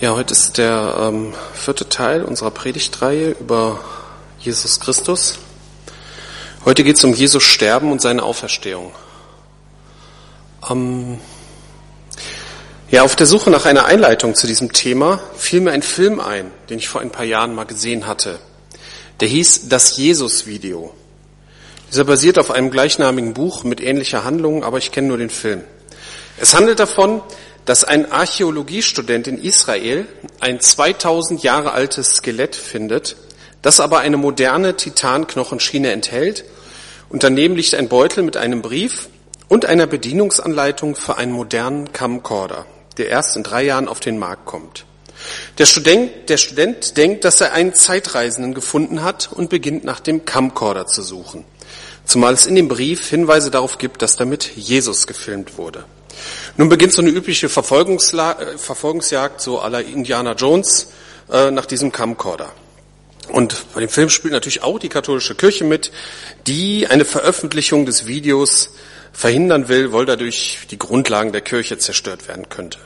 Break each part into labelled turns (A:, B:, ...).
A: Ja, heute ist der ähm, vierte Teil unserer Predigtreihe über Jesus Christus. Heute geht es um Jesus Sterben und seine Auferstehung. Ähm, ja, auf der Suche nach einer Einleitung zu diesem Thema fiel mir ein Film ein, den ich vor ein paar Jahren mal gesehen hatte. Der hieß Das Jesus-Video. Dieser basiert auf einem gleichnamigen Buch mit ähnlicher Handlung, aber ich kenne nur den Film. Es handelt davon, dass ein Archäologiestudent in Israel ein 2000 Jahre altes Skelett findet, das aber eine moderne Titanknochenschiene enthält und daneben liegt ein Beutel mit einem Brief und einer Bedienungsanleitung für einen modernen Camcorder, der erst in drei Jahren auf den Markt kommt. Der Student, der Student denkt, dass er einen Zeitreisenden gefunden hat und beginnt nach dem Camcorder zu suchen. Zumal es in dem Brief Hinweise darauf gibt, dass damit Jesus gefilmt wurde. Nun beginnt so eine übliche äh, Verfolgungsjagd, so aller Indiana Jones, äh, nach diesem Camcorder. Und bei dem Film spielt natürlich auch die katholische Kirche mit, die eine Veröffentlichung des Videos verhindern will, weil dadurch die Grundlagen der Kirche zerstört werden könnte.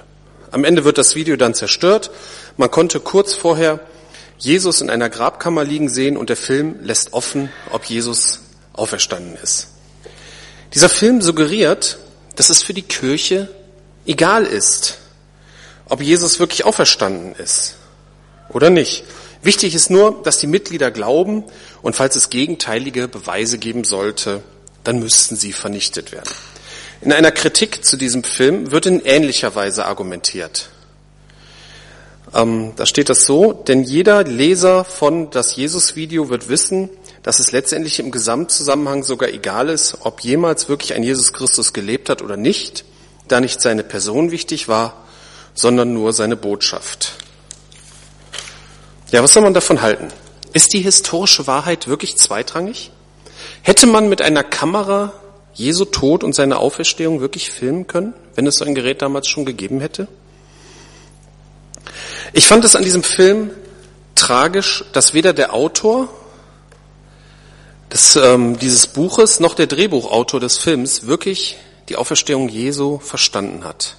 A: Am Ende wird das Video dann zerstört. Man konnte kurz vorher Jesus in einer Grabkammer liegen sehen und der Film lässt offen, ob Jesus auferstanden ist. Dieser Film suggeriert, dass es für die Kirche egal ist, ob Jesus wirklich auferstanden ist oder nicht. Wichtig ist nur, dass die Mitglieder glauben und falls es gegenteilige Beweise geben sollte, dann müssten sie vernichtet werden. In einer Kritik zu diesem Film wird in ähnlicher Weise argumentiert. Ähm, da steht das so, denn jeder Leser von das Jesus-Video wird wissen, dass es letztendlich im Gesamtzusammenhang sogar egal ist, ob jemals wirklich ein Jesus Christus gelebt hat oder nicht, da nicht seine Person wichtig war, sondern nur seine Botschaft. Ja, was soll man davon halten? Ist die historische Wahrheit wirklich zweitrangig? Hätte man mit einer Kamera Jesu Tod und seine Auferstehung wirklich filmen können, wenn es so ein Gerät damals schon gegeben hätte? Ich fand es an diesem Film tragisch, dass weder der Autor des, ähm, dieses Buches noch der Drehbuchautor des Films wirklich die Auferstehung Jesu verstanden hat.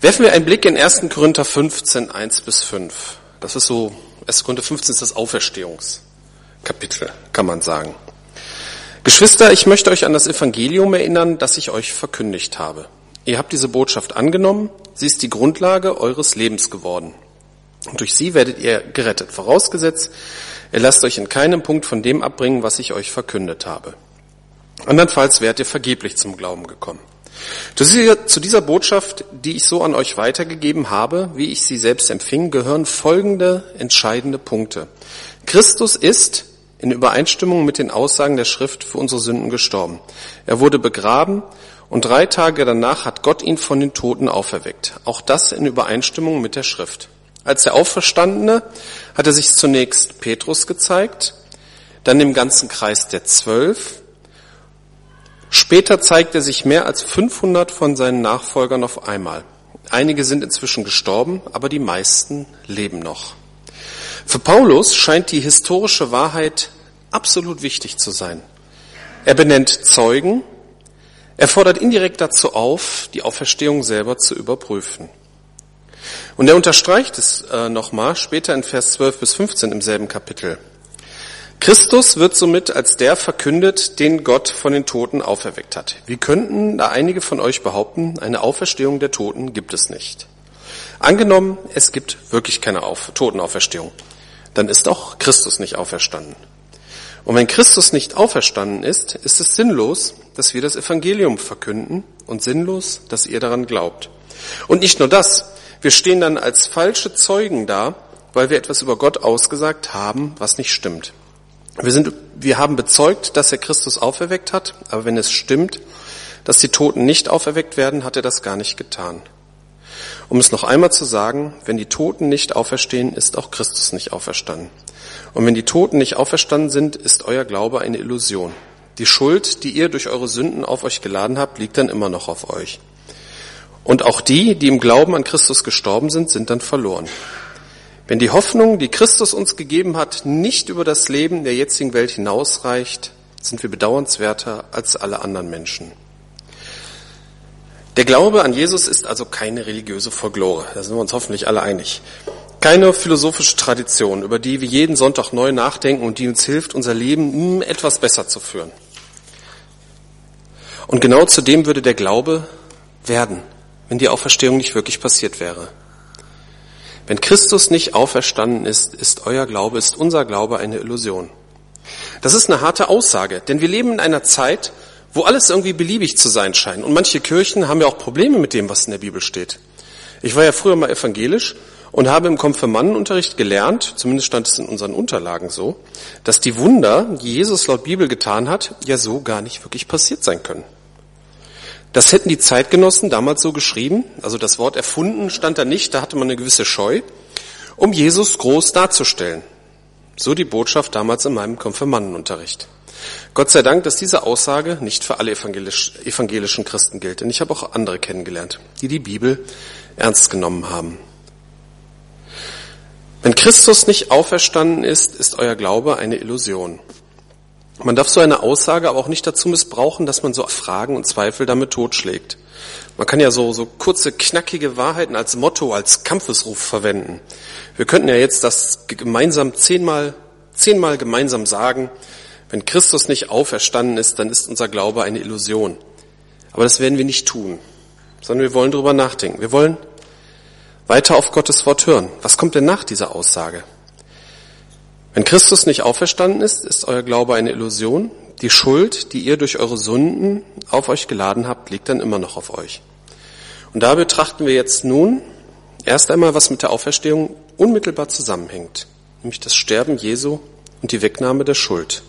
A: Werfen wir einen Blick in 1. Korinther 15, 1 bis 5. Das ist so, 1. Korinther 15 ist das Auferstehungskapitel, kann man sagen. Geschwister, ich möchte euch an das Evangelium erinnern, das ich euch verkündigt habe. Ihr habt diese Botschaft angenommen, sie ist die Grundlage eures Lebens geworden. Und durch sie werdet ihr gerettet, vorausgesetzt, ihr lasst euch in keinem Punkt von dem abbringen, was ich euch verkündet habe. Andernfalls wärt ihr vergeblich zum Glauben gekommen. Zu dieser Botschaft, die ich so an euch weitergegeben habe, wie ich sie selbst empfing, gehören folgende entscheidende Punkte. Christus ist in Übereinstimmung mit den Aussagen der Schrift für unsere Sünden gestorben. Er wurde begraben und drei Tage danach hat Gott ihn von den Toten auferweckt. Auch das in Übereinstimmung mit der Schrift. Als der Auferstandene hat er sich zunächst Petrus gezeigt, dann dem ganzen Kreis der Zwölf. Später zeigt er sich mehr als 500 von seinen Nachfolgern auf einmal. Einige sind inzwischen gestorben, aber die meisten leben noch. Für Paulus scheint die historische Wahrheit absolut wichtig zu sein. Er benennt Zeugen, er fordert indirekt dazu auf, die Auferstehung selber zu überprüfen. Und er unterstreicht es äh, nochmal später in Vers 12 bis 15 im selben Kapitel. Christus wird somit als der verkündet, den Gott von den Toten auferweckt hat. Wie könnten da einige von euch behaupten, eine Auferstehung der Toten gibt es nicht? Angenommen, es gibt wirklich keine Auf Totenauferstehung, dann ist auch Christus nicht auferstanden. Und wenn Christus nicht auferstanden ist, ist es sinnlos, dass wir das Evangelium verkünden und sinnlos, dass ihr daran glaubt. Und nicht nur das, wir stehen dann als falsche Zeugen da, weil wir etwas über Gott ausgesagt haben, was nicht stimmt. Wir, sind, wir haben bezeugt, dass er Christus auferweckt hat, aber wenn es stimmt, dass die Toten nicht auferweckt werden, hat er das gar nicht getan. Um es noch einmal zu sagen, wenn die Toten nicht auferstehen, ist auch Christus nicht auferstanden. Und wenn die Toten nicht auferstanden sind, ist euer Glaube eine Illusion. Die Schuld, die ihr durch eure Sünden auf euch geladen habt, liegt dann immer noch auf euch. Und auch die, die im Glauben an Christus gestorben sind, sind dann verloren. Wenn die Hoffnung, die Christus uns gegeben hat, nicht über das Leben der jetzigen Welt hinausreicht, sind wir bedauernswerter als alle anderen Menschen. Der Glaube an Jesus ist also keine religiöse Folklore, da sind wir uns hoffentlich alle einig. Keine philosophische Tradition, über die wir jeden Sonntag neu nachdenken und die uns hilft, unser Leben etwas besser zu führen. Und genau zu dem würde der Glaube werden, wenn die Auferstehung nicht wirklich passiert wäre. Wenn Christus nicht auferstanden ist, ist euer Glaube, ist unser Glaube eine Illusion. Das ist eine harte Aussage, denn wir leben in einer Zeit, wo alles irgendwie beliebig zu sein scheint. Und manche Kirchen haben ja auch Probleme mit dem, was in der Bibel steht. Ich war ja früher mal evangelisch und habe im Konfirmandenunterricht gelernt, zumindest stand es in unseren Unterlagen so, dass die Wunder, die Jesus laut Bibel getan hat, ja so gar nicht wirklich passiert sein können. Das hätten die Zeitgenossen damals so geschrieben, also das Wort erfunden stand da nicht, da hatte man eine gewisse Scheu, um Jesus groß darzustellen. So die Botschaft damals in meinem Konfirmandenunterricht. Gott sei Dank, dass diese Aussage nicht für alle evangelisch, evangelischen Christen gilt. Denn ich habe auch andere kennengelernt, die die Bibel ernst genommen haben. Wenn Christus nicht auferstanden ist, ist euer Glaube eine Illusion. Man darf so eine Aussage aber auch nicht dazu missbrauchen, dass man so Fragen und Zweifel damit totschlägt. Man kann ja so, so kurze, knackige Wahrheiten als Motto, als Kampfesruf verwenden. Wir könnten ja jetzt das gemeinsam zehnmal, zehnmal gemeinsam sagen, wenn Christus nicht auferstanden ist, dann ist unser Glaube eine Illusion. Aber das werden wir nicht tun, sondern wir wollen darüber nachdenken. Wir wollen weiter auf Gottes Wort hören. Was kommt denn nach dieser Aussage? Wenn Christus nicht auferstanden ist, ist euer Glaube eine Illusion. Die Schuld, die ihr durch eure Sünden auf euch geladen habt, liegt dann immer noch auf euch. Und da betrachten wir jetzt nun erst einmal, was mit der Auferstehung unmittelbar zusammenhängt, nämlich das Sterben Jesu und die Wegnahme der Schuld.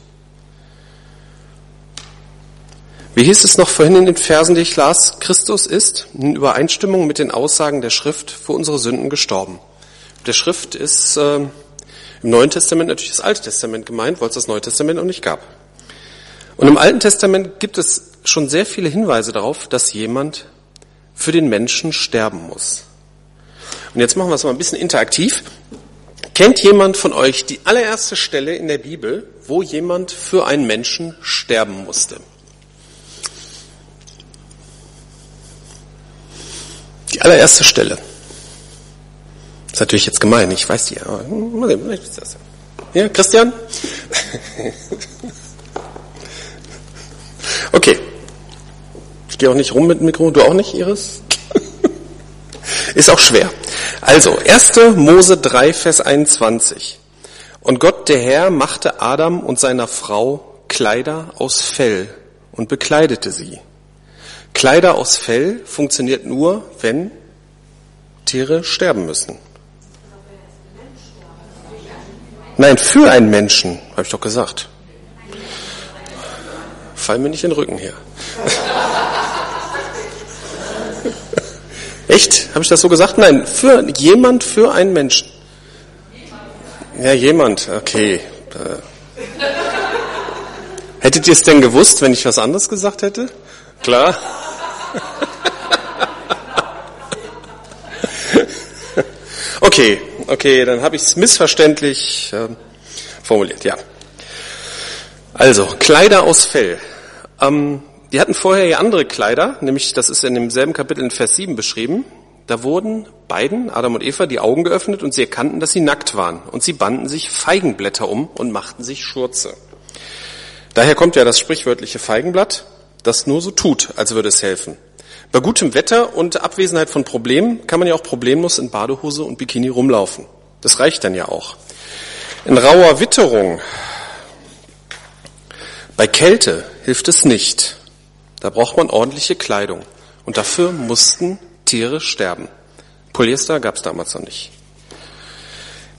A: Wie hieß es noch vorhin in den Versen, die ich las? Christus ist in Übereinstimmung mit den Aussagen der Schrift für unsere Sünden gestorben. Der Schrift ist äh, im Neuen Testament natürlich das Alte Testament gemeint, weil es das Neue Testament noch nicht gab. Und im Alten Testament gibt es schon sehr viele Hinweise darauf, dass jemand für den Menschen sterben muss. Und jetzt machen wir es mal ein bisschen interaktiv. Kennt jemand von euch die allererste Stelle in der Bibel, wo jemand für einen Menschen sterben musste? Die allererste Stelle. Ist natürlich jetzt gemein, ich weiß die, aber. Ja, Christian? Okay. Ich gehe auch nicht rum mit dem Mikro, du auch nicht, Iris? Ist auch schwer. Also, 1. Mose 3, Vers 21. Und Gott, der Herr, machte Adam und seiner Frau Kleider aus Fell und bekleidete sie. Kleider aus Fell funktioniert nur, wenn Tiere sterben müssen. Nein, für einen Menschen, habe ich doch gesagt. Fall mir nicht in den Rücken hier. Echt? Habe ich das so gesagt? Nein, für jemand, für einen Menschen. Ja, jemand, okay. Äh. Hättet ihr es denn gewusst, wenn ich was anderes gesagt hätte? Klar. Okay, okay, dann habe ich es missverständlich äh, formuliert, ja. Also, Kleider aus Fell. Ähm, die hatten vorher ja andere Kleider, nämlich das ist in demselben Kapitel in Vers 7 beschrieben. Da wurden beiden, Adam und Eva, die Augen geöffnet und sie erkannten, dass sie nackt waren. Und sie banden sich Feigenblätter um und machten sich Schurze. Daher kommt ja das sprichwörtliche Feigenblatt, das nur so tut, als würde es helfen. Bei gutem Wetter und Abwesenheit von Problemen kann man ja auch problemlos in Badehose und Bikini rumlaufen. Das reicht dann ja auch. In rauer Witterung, bei Kälte hilft es nicht. Da braucht man ordentliche Kleidung. Und dafür mussten Tiere sterben. Polyester gab es damals noch nicht.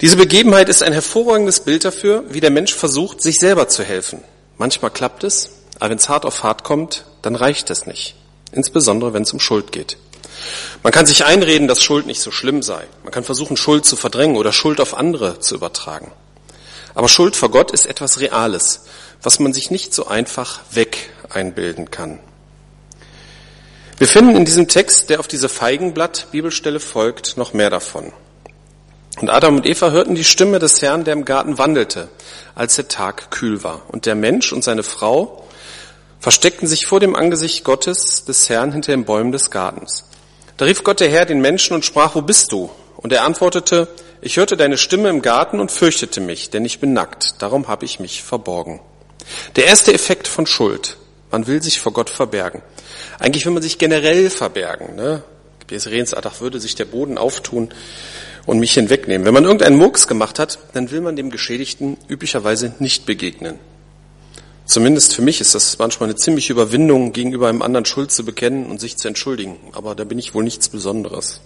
A: Diese Begebenheit ist ein hervorragendes Bild dafür, wie der Mensch versucht, sich selber zu helfen. Manchmal klappt es, aber wenn es hart auf hart kommt, dann reicht es nicht. Insbesondere wenn es um Schuld geht. Man kann sich einreden, dass Schuld nicht so schlimm sei. Man kann versuchen, Schuld zu verdrängen oder Schuld auf andere zu übertragen. Aber Schuld vor Gott ist etwas Reales, was man sich nicht so einfach weg einbilden kann. Wir finden in diesem Text, der auf diese Feigenblatt-Bibelstelle folgt, noch mehr davon. Und Adam und Eva hörten die Stimme des Herrn, der im Garten wandelte, als der Tag kühl war. Und der Mensch und seine Frau versteckten sich vor dem Angesicht Gottes des Herrn hinter den Bäumen des Gartens. Da rief Gott der Herr den Menschen und sprach, wo bist du? Und er antwortete, ich hörte deine Stimme im Garten und fürchtete mich, denn ich bin nackt, darum habe ich mich verborgen. Der erste Effekt von Schuld. Man will sich vor Gott verbergen. Eigentlich will man sich generell verbergen. Ne? Wie Redensart, würde sich der Boden auftun und mich hinwegnehmen. Wenn man irgendeinen Murks gemacht hat, dann will man dem Geschädigten üblicherweise nicht begegnen. Zumindest für mich ist das manchmal eine ziemliche Überwindung, gegenüber einem anderen Schuld zu bekennen und sich zu entschuldigen. Aber da bin ich wohl nichts Besonderes.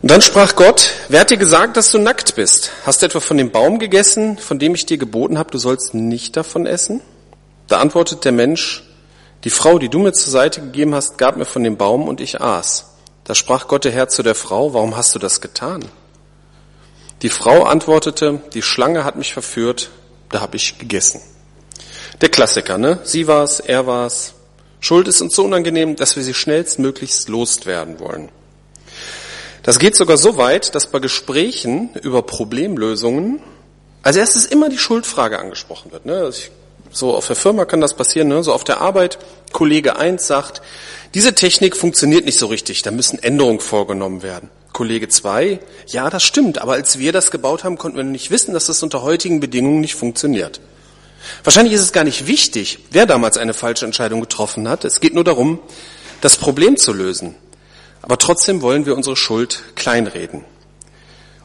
A: Und dann sprach Gott, wer hat dir gesagt, dass du nackt bist? Hast du etwa von dem Baum gegessen, von dem ich dir geboten habe, du sollst nicht davon essen? Da antwortet der Mensch, die Frau, die du mir zur Seite gegeben hast, gab mir von dem Baum und ich aß. Da sprach Gott der Herr zu der Frau, warum hast du das getan? Die Frau antwortete, die Schlange hat mich verführt, da habe ich gegessen. Der Klassiker, ne? Sie war's, er war's. Schuld ist uns so unangenehm, dass wir sie schnellstmöglichst loswerden wollen. Das geht sogar so weit, dass bei Gesprächen über Problemlösungen als erstes immer die Schuldfrage angesprochen wird. Ne? So auf der Firma kann das passieren, ne? so auf der Arbeit. Kollege 1 sagt, diese Technik funktioniert nicht so richtig, da müssen Änderungen vorgenommen werden. Kollege 2, ja, das stimmt, aber als wir das gebaut haben, konnten wir nicht wissen, dass das unter heutigen Bedingungen nicht funktioniert. Wahrscheinlich ist es gar nicht wichtig, wer damals eine falsche Entscheidung getroffen hat. Es geht nur darum, das Problem zu lösen. Aber trotzdem wollen wir unsere Schuld kleinreden.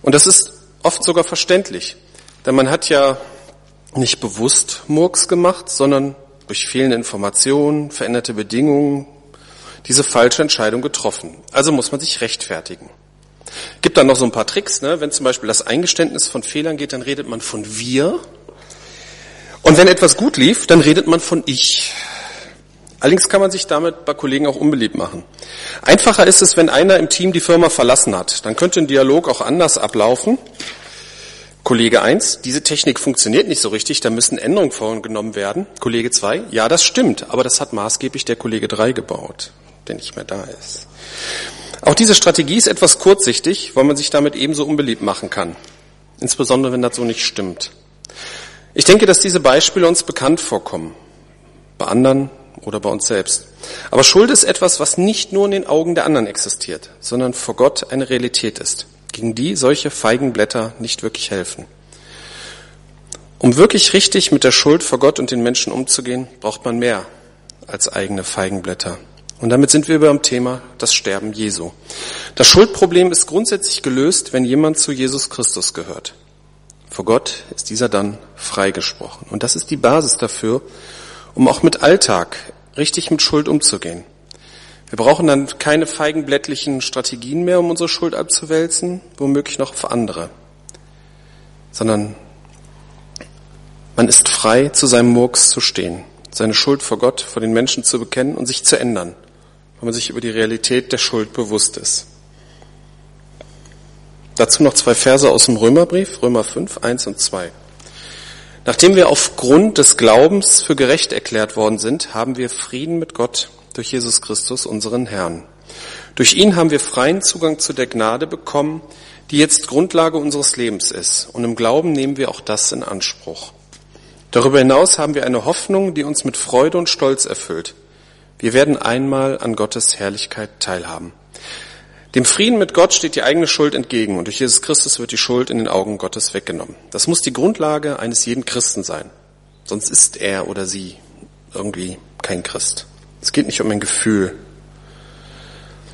A: Und das ist oft sogar verständlich, denn man hat ja nicht bewusst Murks gemacht, sondern durch fehlende Informationen, veränderte Bedingungen diese falsche Entscheidung getroffen. Also muss man sich rechtfertigen. Gibt dann noch so ein paar Tricks, ne? wenn zum Beispiel das Eingeständnis von Fehlern geht, dann redet man von wir. Und wenn etwas gut lief, dann redet man von ich. Allerdings kann man sich damit bei Kollegen auch unbeliebt machen. Einfacher ist es, wenn einer im Team die Firma verlassen hat. Dann könnte ein Dialog auch anders ablaufen. Kollege 1, diese Technik funktioniert nicht so richtig, da müssen Änderungen vorgenommen werden. Kollege 2, ja, das stimmt, aber das hat maßgeblich der Kollege 3 gebaut, der nicht mehr da ist. Auch diese Strategie ist etwas kurzsichtig, weil man sich damit ebenso unbeliebt machen kann. Insbesondere, wenn das so nicht stimmt. Ich denke, dass diese Beispiele uns bekannt vorkommen. Bei anderen oder bei uns selbst. Aber Schuld ist etwas, was nicht nur in den Augen der anderen existiert, sondern vor Gott eine Realität ist gegen die solche Feigenblätter nicht wirklich helfen. Um wirklich richtig mit der Schuld vor Gott und den Menschen umzugehen, braucht man mehr als eigene Feigenblätter. Und damit sind wir beim Thema das Sterben Jesu. Das Schuldproblem ist grundsätzlich gelöst, wenn jemand zu Jesus Christus gehört. Vor Gott ist dieser dann freigesprochen. Und das ist die Basis dafür, um auch mit Alltag richtig mit Schuld umzugehen. Wir brauchen dann keine feigenblättlichen Strategien mehr, um unsere Schuld abzuwälzen, womöglich noch auf andere, sondern man ist frei, zu seinem Murks zu stehen, seine Schuld vor Gott, vor den Menschen zu bekennen und sich zu ändern, weil man sich über die Realität der Schuld bewusst ist. Dazu noch zwei Verse aus dem Römerbrief, Römer 5, 1 und 2. Nachdem wir aufgrund des Glaubens für gerecht erklärt worden sind, haben wir Frieden mit Gott durch Jesus Christus, unseren Herrn. Durch ihn haben wir freien Zugang zu der Gnade bekommen, die jetzt Grundlage unseres Lebens ist. Und im Glauben nehmen wir auch das in Anspruch. Darüber hinaus haben wir eine Hoffnung, die uns mit Freude und Stolz erfüllt. Wir werden einmal an Gottes Herrlichkeit teilhaben. Dem Frieden mit Gott steht die eigene Schuld entgegen und durch Jesus Christus wird die Schuld in den Augen Gottes weggenommen. Das muss die Grundlage eines jeden Christen sein. Sonst ist er oder sie irgendwie kein Christ. Es geht nicht um ein Gefühl.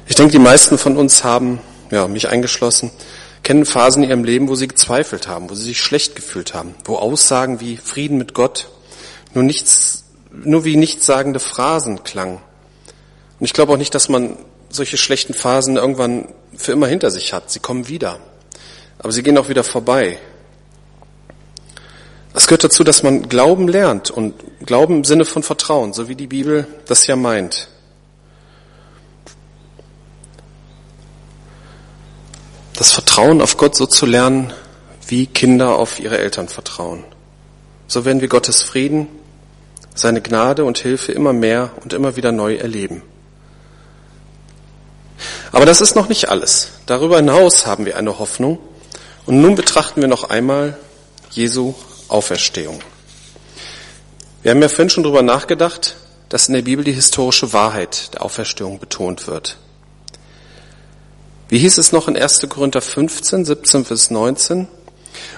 A: Ich denke, die meisten von uns haben, ja, mich eingeschlossen, kennen Phasen in ihrem Leben, wo sie gezweifelt haben, wo sie sich schlecht gefühlt haben, wo Aussagen wie Frieden mit Gott nur nichts, nur wie nichtssagende Phrasen klangen. Und ich glaube auch nicht, dass man solche schlechten Phasen irgendwann für immer hinter sich hat. Sie kommen wieder. Aber sie gehen auch wieder vorbei. Es gehört dazu, dass man Glauben lernt und Glauben im Sinne von Vertrauen, so wie die Bibel das ja meint. Das Vertrauen auf Gott so zu lernen, wie Kinder auf ihre Eltern vertrauen. So werden wir Gottes Frieden, seine Gnade und Hilfe immer mehr und immer wieder neu erleben. Aber das ist noch nicht alles. Darüber hinaus haben wir eine Hoffnung. Und nun betrachten wir noch einmal Jesu Auferstehung. Wir haben ja vorhin schon drüber nachgedacht, dass in der Bibel die historische Wahrheit der Auferstehung betont wird. Wie hieß es noch in 1. Korinther 15, 17 bis 19?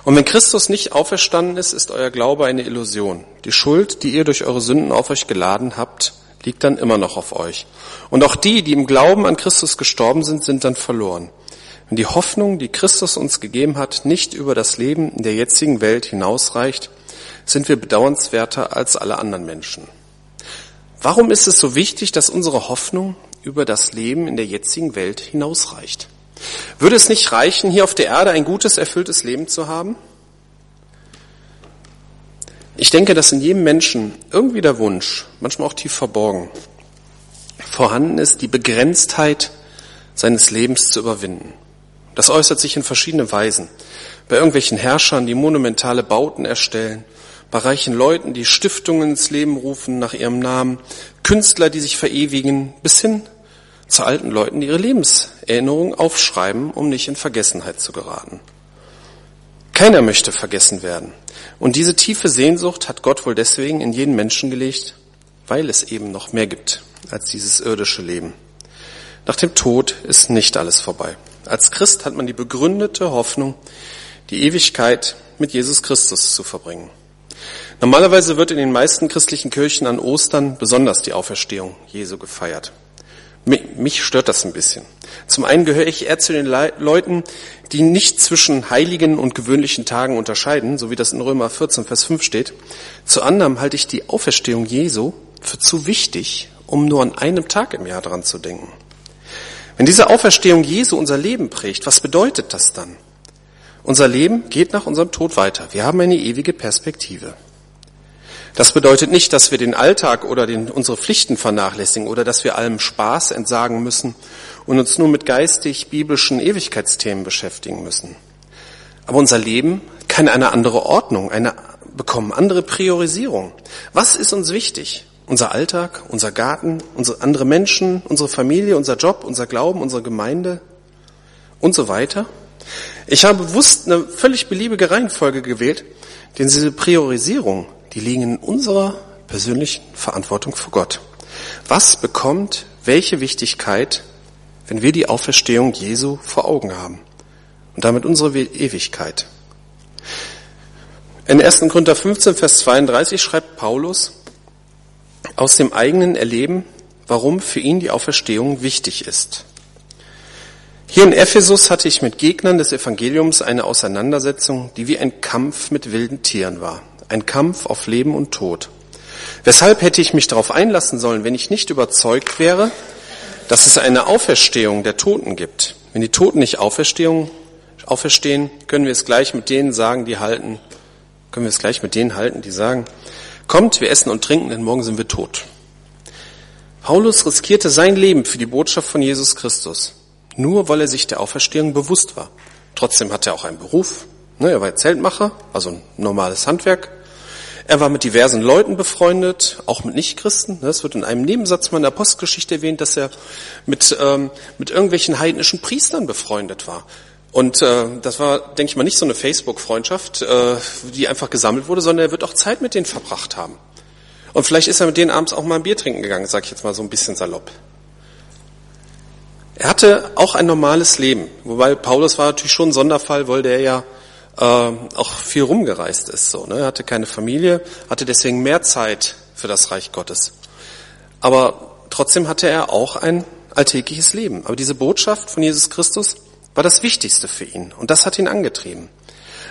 A: Und wenn Christus nicht auferstanden ist, ist euer Glaube eine Illusion. Die Schuld, die ihr durch eure Sünden auf euch geladen habt, liegt dann immer noch auf euch. Und auch die, die im Glauben an Christus gestorben sind, sind dann verloren. Wenn die Hoffnung, die Christus uns gegeben hat, nicht über das Leben in der jetzigen Welt hinausreicht, sind wir bedauernswerter als alle anderen Menschen. Warum ist es so wichtig, dass unsere Hoffnung über das Leben in der jetzigen Welt hinausreicht? Würde es nicht reichen, hier auf der Erde ein gutes, erfülltes Leben zu haben? Ich denke, dass in jedem Menschen irgendwie der Wunsch, manchmal auch tief verborgen, vorhanden ist, die Begrenztheit seines Lebens zu überwinden. Das äußert sich in verschiedenen Weisen. Bei irgendwelchen Herrschern, die monumentale Bauten erstellen, bei reichen Leuten, die Stiftungen ins Leben rufen nach ihrem Namen, Künstler, die sich verewigen, bis hin zu alten Leuten, ihre Lebenserinnerungen aufschreiben, um nicht in Vergessenheit zu geraten. Keiner möchte vergessen werden. Und diese tiefe Sehnsucht hat Gott wohl deswegen in jeden Menschen gelegt, weil es eben noch mehr gibt als dieses irdische Leben. Nach dem Tod ist nicht alles vorbei. Als Christ hat man die begründete Hoffnung, die Ewigkeit mit Jesus Christus zu verbringen. Normalerweise wird in den meisten christlichen Kirchen an Ostern besonders die Auferstehung Jesu gefeiert. Mich stört das ein bisschen. Zum einen gehöre ich eher zu den Leuten, die nicht zwischen heiligen und gewöhnlichen Tagen unterscheiden, so wie das in Römer 14, Vers 5 steht. Zu anderem halte ich die Auferstehung Jesu für zu wichtig, um nur an einem Tag im Jahr dran zu denken. Wenn diese Auferstehung Jesu unser Leben prägt, was bedeutet das dann? Unser Leben geht nach unserem Tod weiter. Wir haben eine ewige Perspektive. Das bedeutet nicht, dass wir den Alltag oder den, unsere Pflichten vernachlässigen oder dass wir allem Spaß entsagen müssen und uns nur mit geistig-biblischen Ewigkeitsthemen beschäftigen müssen. Aber unser Leben kann eine andere Ordnung, eine, bekommen andere Priorisierung. Was ist uns wichtig? Unser Alltag, unser Garten, unsere andere Menschen, unsere Familie, unser Job, unser Glauben, unsere Gemeinde und so weiter? Ich habe bewusst eine völlig beliebige Reihenfolge gewählt, denn diese Priorisierung die liegen in unserer persönlichen Verantwortung vor Gott. Was bekommt welche Wichtigkeit, wenn wir die Auferstehung Jesu vor Augen haben? Und damit unsere Ewigkeit. In 1. Korinther 15, Vers 32 schreibt Paulus aus dem eigenen Erleben, warum für ihn die Auferstehung wichtig ist. Hier in Ephesus hatte ich mit Gegnern des Evangeliums eine Auseinandersetzung, die wie ein Kampf mit wilden Tieren war ein Kampf auf Leben und Tod. Weshalb hätte ich mich darauf einlassen sollen, wenn ich nicht überzeugt wäre, dass es eine Auferstehung der Toten gibt? Wenn die Toten nicht Auferstehung, auferstehen, können wir es gleich mit denen sagen, die halten, können wir es gleich mit denen halten, die sagen, kommt, wir essen und trinken, denn morgen sind wir tot. Paulus riskierte sein Leben für die Botschaft von Jesus Christus, nur weil er sich der Auferstehung bewusst war. Trotzdem hat er auch einen Beruf, er war Zeltmacher, also ein normales Handwerk. Er war mit diversen Leuten befreundet, auch mit Nichtchristen. Ne, es wird in einem Nebensatz mal in der Postgeschichte erwähnt, dass er mit, ähm, mit irgendwelchen heidnischen Priestern befreundet war. Und äh, das war, denke ich mal, nicht so eine Facebook-Freundschaft, äh, die einfach gesammelt wurde, sondern er wird auch Zeit mit denen verbracht haben. Und vielleicht ist er mit denen abends auch mal ein Bier trinken gegangen, sage ich jetzt mal so ein bisschen salopp. Er hatte auch ein normales Leben, wobei Paulus war natürlich schon ein Sonderfall, weil der ja äh, auch viel rumgereist ist. So, ne? Er hatte keine Familie, hatte deswegen mehr Zeit für das Reich Gottes. Aber trotzdem hatte er auch ein alltägliches Leben. Aber diese Botschaft von Jesus Christus war das Wichtigste für ihn. Und das hat ihn angetrieben.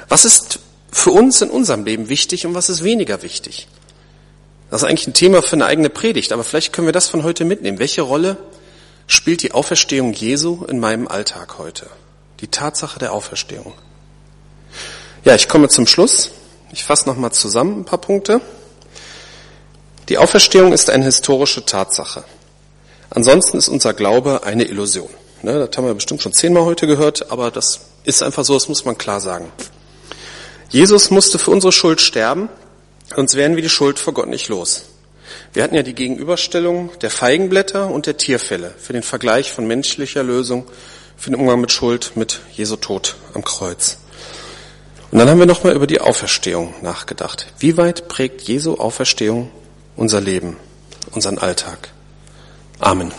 A: Was ist für uns in unserem Leben wichtig und was ist weniger wichtig? Das ist eigentlich ein Thema für eine eigene Predigt, aber vielleicht können wir das von heute mitnehmen. Welche Rolle spielt die Auferstehung Jesu in meinem Alltag heute? Die Tatsache der Auferstehung. Ja, ich komme zum Schluss. Ich fasse nochmal zusammen ein paar Punkte. Die Auferstehung ist eine historische Tatsache. Ansonsten ist unser Glaube eine Illusion. Ne, das haben wir bestimmt schon zehnmal heute gehört, aber das ist einfach so, das muss man klar sagen. Jesus musste für unsere Schuld sterben, sonst wären wir die Schuld vor Gott nicht los. Wir hatten ja die Gegenüberstellung der Feigenblätter und der Tierfälle für den Vergleich von menschlicher Lösung, für den Umgang mit Schuld, mit Jesu Tod am Kreuz. Und dann haben wir nochmal über die Auferstehung nachgedacht. Wie weit prägt Jesu Auferstehung unser Leben, unseren Alltag? Amen.